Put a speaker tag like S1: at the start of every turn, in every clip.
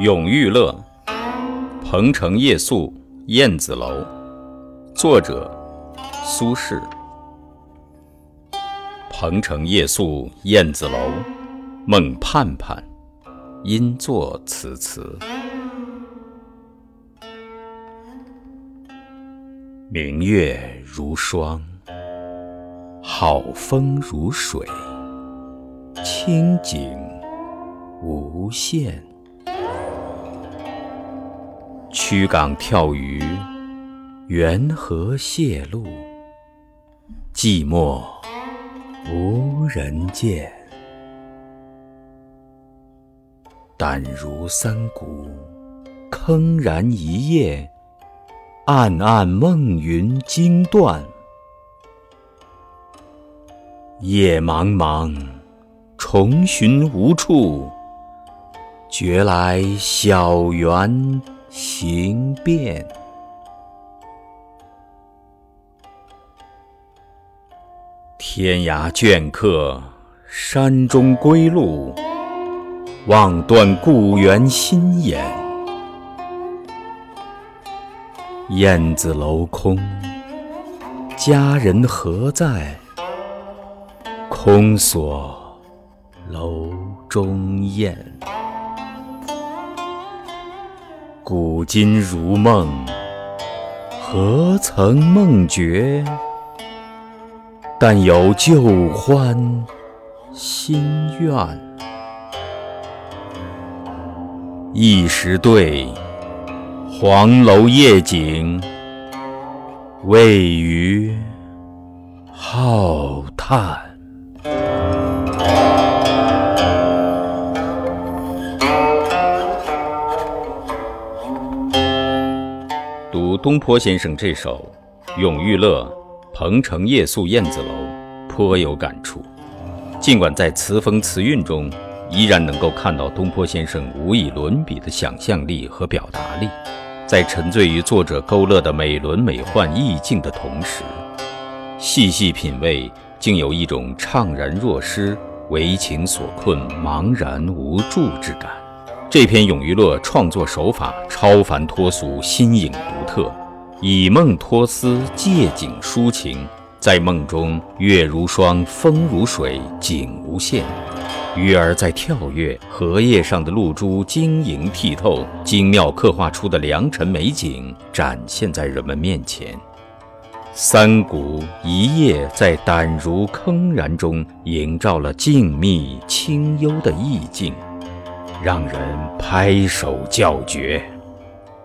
S1: 永遇乐》鹏城夜宿燕子楼，作者苏轼。鹏城夜宿燕子楼，梦盼盼，因作此词。明月如霜，好风如水，清景无限。曲港跳鱼，缘何泄露，寂寞无人见。胆如三谷，铿然一夜，暗暗梦云惊断。夜茫茫，重寻无处，觉来小园。行遍天涯倦客，山中归路，望断故园心眼。燕子楼空，佳人何在？空锁楼中燕。古今如梦，何曾梦觉？但有旧欢新怨。一时对，黄楼夜景，未余浩叹。读东坡先生这首《永遇乐·鹏城夜宿燕子楼》，颇有感触。尽管在词风词韵中，依然能够看到东坡先生无以伦比的想象力和表达力。在沉醉于作者勾勒的美轮美奂意境的同时，细细品味，竟有一种怅然若失、为情所困、茫然无助之感。这篇《咏鱼乐》创作手法超凡脱俗、新颖独特，以梦托思，借景抒情，在梦中月如霜，风如水，景无限；鱼儿在跳跃，荷叶上的露珠晶莹剔透，精妙刻画出的良辰美景展现在人们面前。三鼓一夜在胆如铿然中营造了静谧清幽的意境。让人拍手叫绝。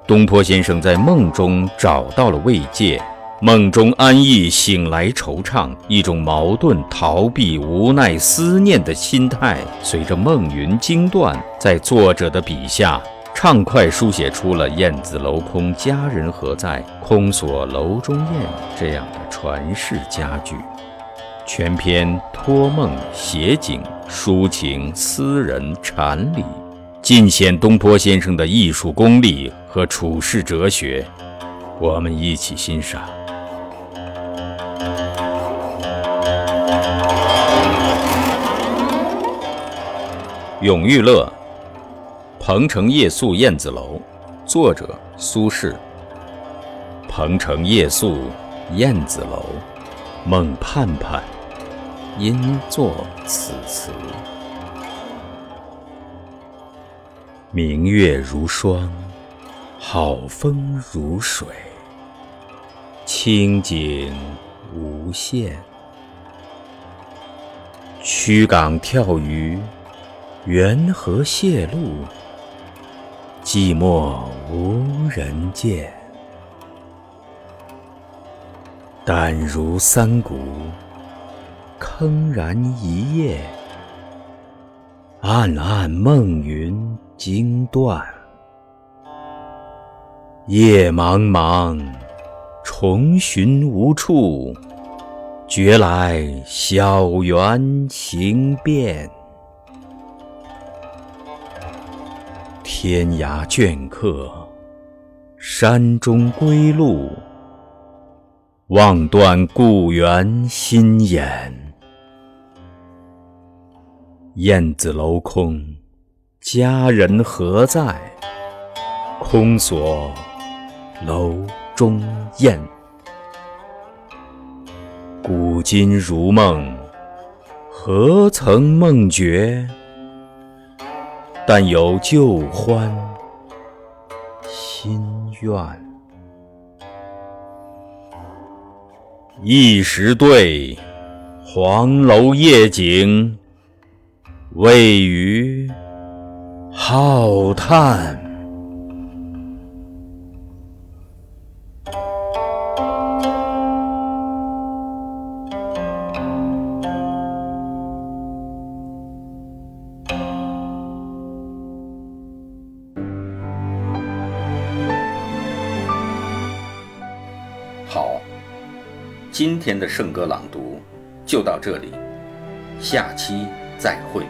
S1: 东坡先生在梦中找到了慰藉，梦中安逸，醒来惆怅，一种矛盾、逃避、无奈、思念的心态，随着梦云惊断，在作者的笔下，畅快书写出了“燕子楼空，佳人何在？空锁楼中燕”这样的传世佳句。全篇托梦、写景、抒情、思人、禅理。尽显东坡先生的艺术功力和处世哲学，我们一起欣赏《永遇乐·鹏城夜宿燕子楼》，作者苏轼。鹏城夜宿燕子楼，梦盼盼，因作此词。明月如霜，好风如水，清景无限。曲港跳鱼，缘河泄路，寂寞无人见。胆如三谷，铿然一夜。暗暗梦云惊断。夜茫茫，重寻无处，觉来小园行遍。天涯倦客，山中归路，望断故园心眼。燕子楼空，佳人何在？空锁楼中燕。古今如梦，何曾梦觉？但有旧欢新怨。一时对，黄楼夜景。未于浩叹。好，今天的圣歌朗读就到这里，下期再会。